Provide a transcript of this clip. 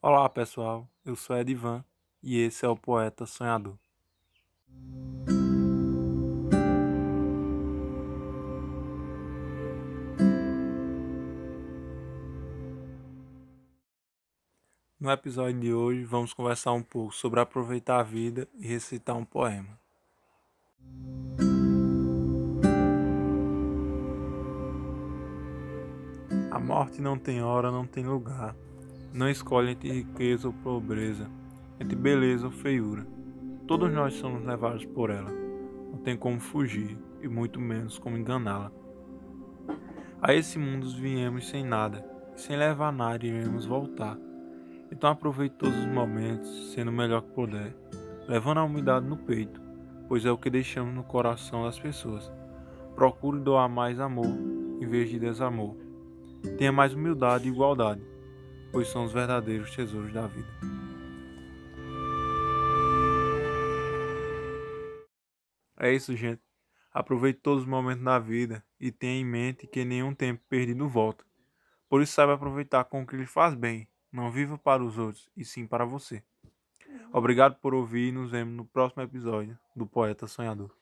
Olá pessoal, eu sou Edivan e esse é o Poeta Sonhador. No episódio de hoje vamos conversar um pouco sobre aproveitar a vida e recitar um poema. A morte não tem hora, não tem lugar. Não escolhe entre riqueza ou pobreza, entre beleza ou feiura. Todos nós somos levados por ela. Não tem como fugir e muito menos como enganá-la. A esse mundo viemos sem nada, e sem levar nada iremos voltar. Então aproveite todos os momentos, sendo o melhor que puder, levando a umidade no peito, pois é o que deixamos no coração das pessoas. Procure doar mais amor em vez de desamor. Tenha mais humildade e igualdade, pois são os verdadeiros tesouros da vida. É isso, gente. Aproveite todos os momentos da vida e tenha em mente que nenhum tempo perdido volta. Por isso, saiba aproveitar com o que lhe faz bem não viva para os outros, e sim para você. Obrigado por ouvir e nos vemos no próximo episódio do Poeta Sonhador.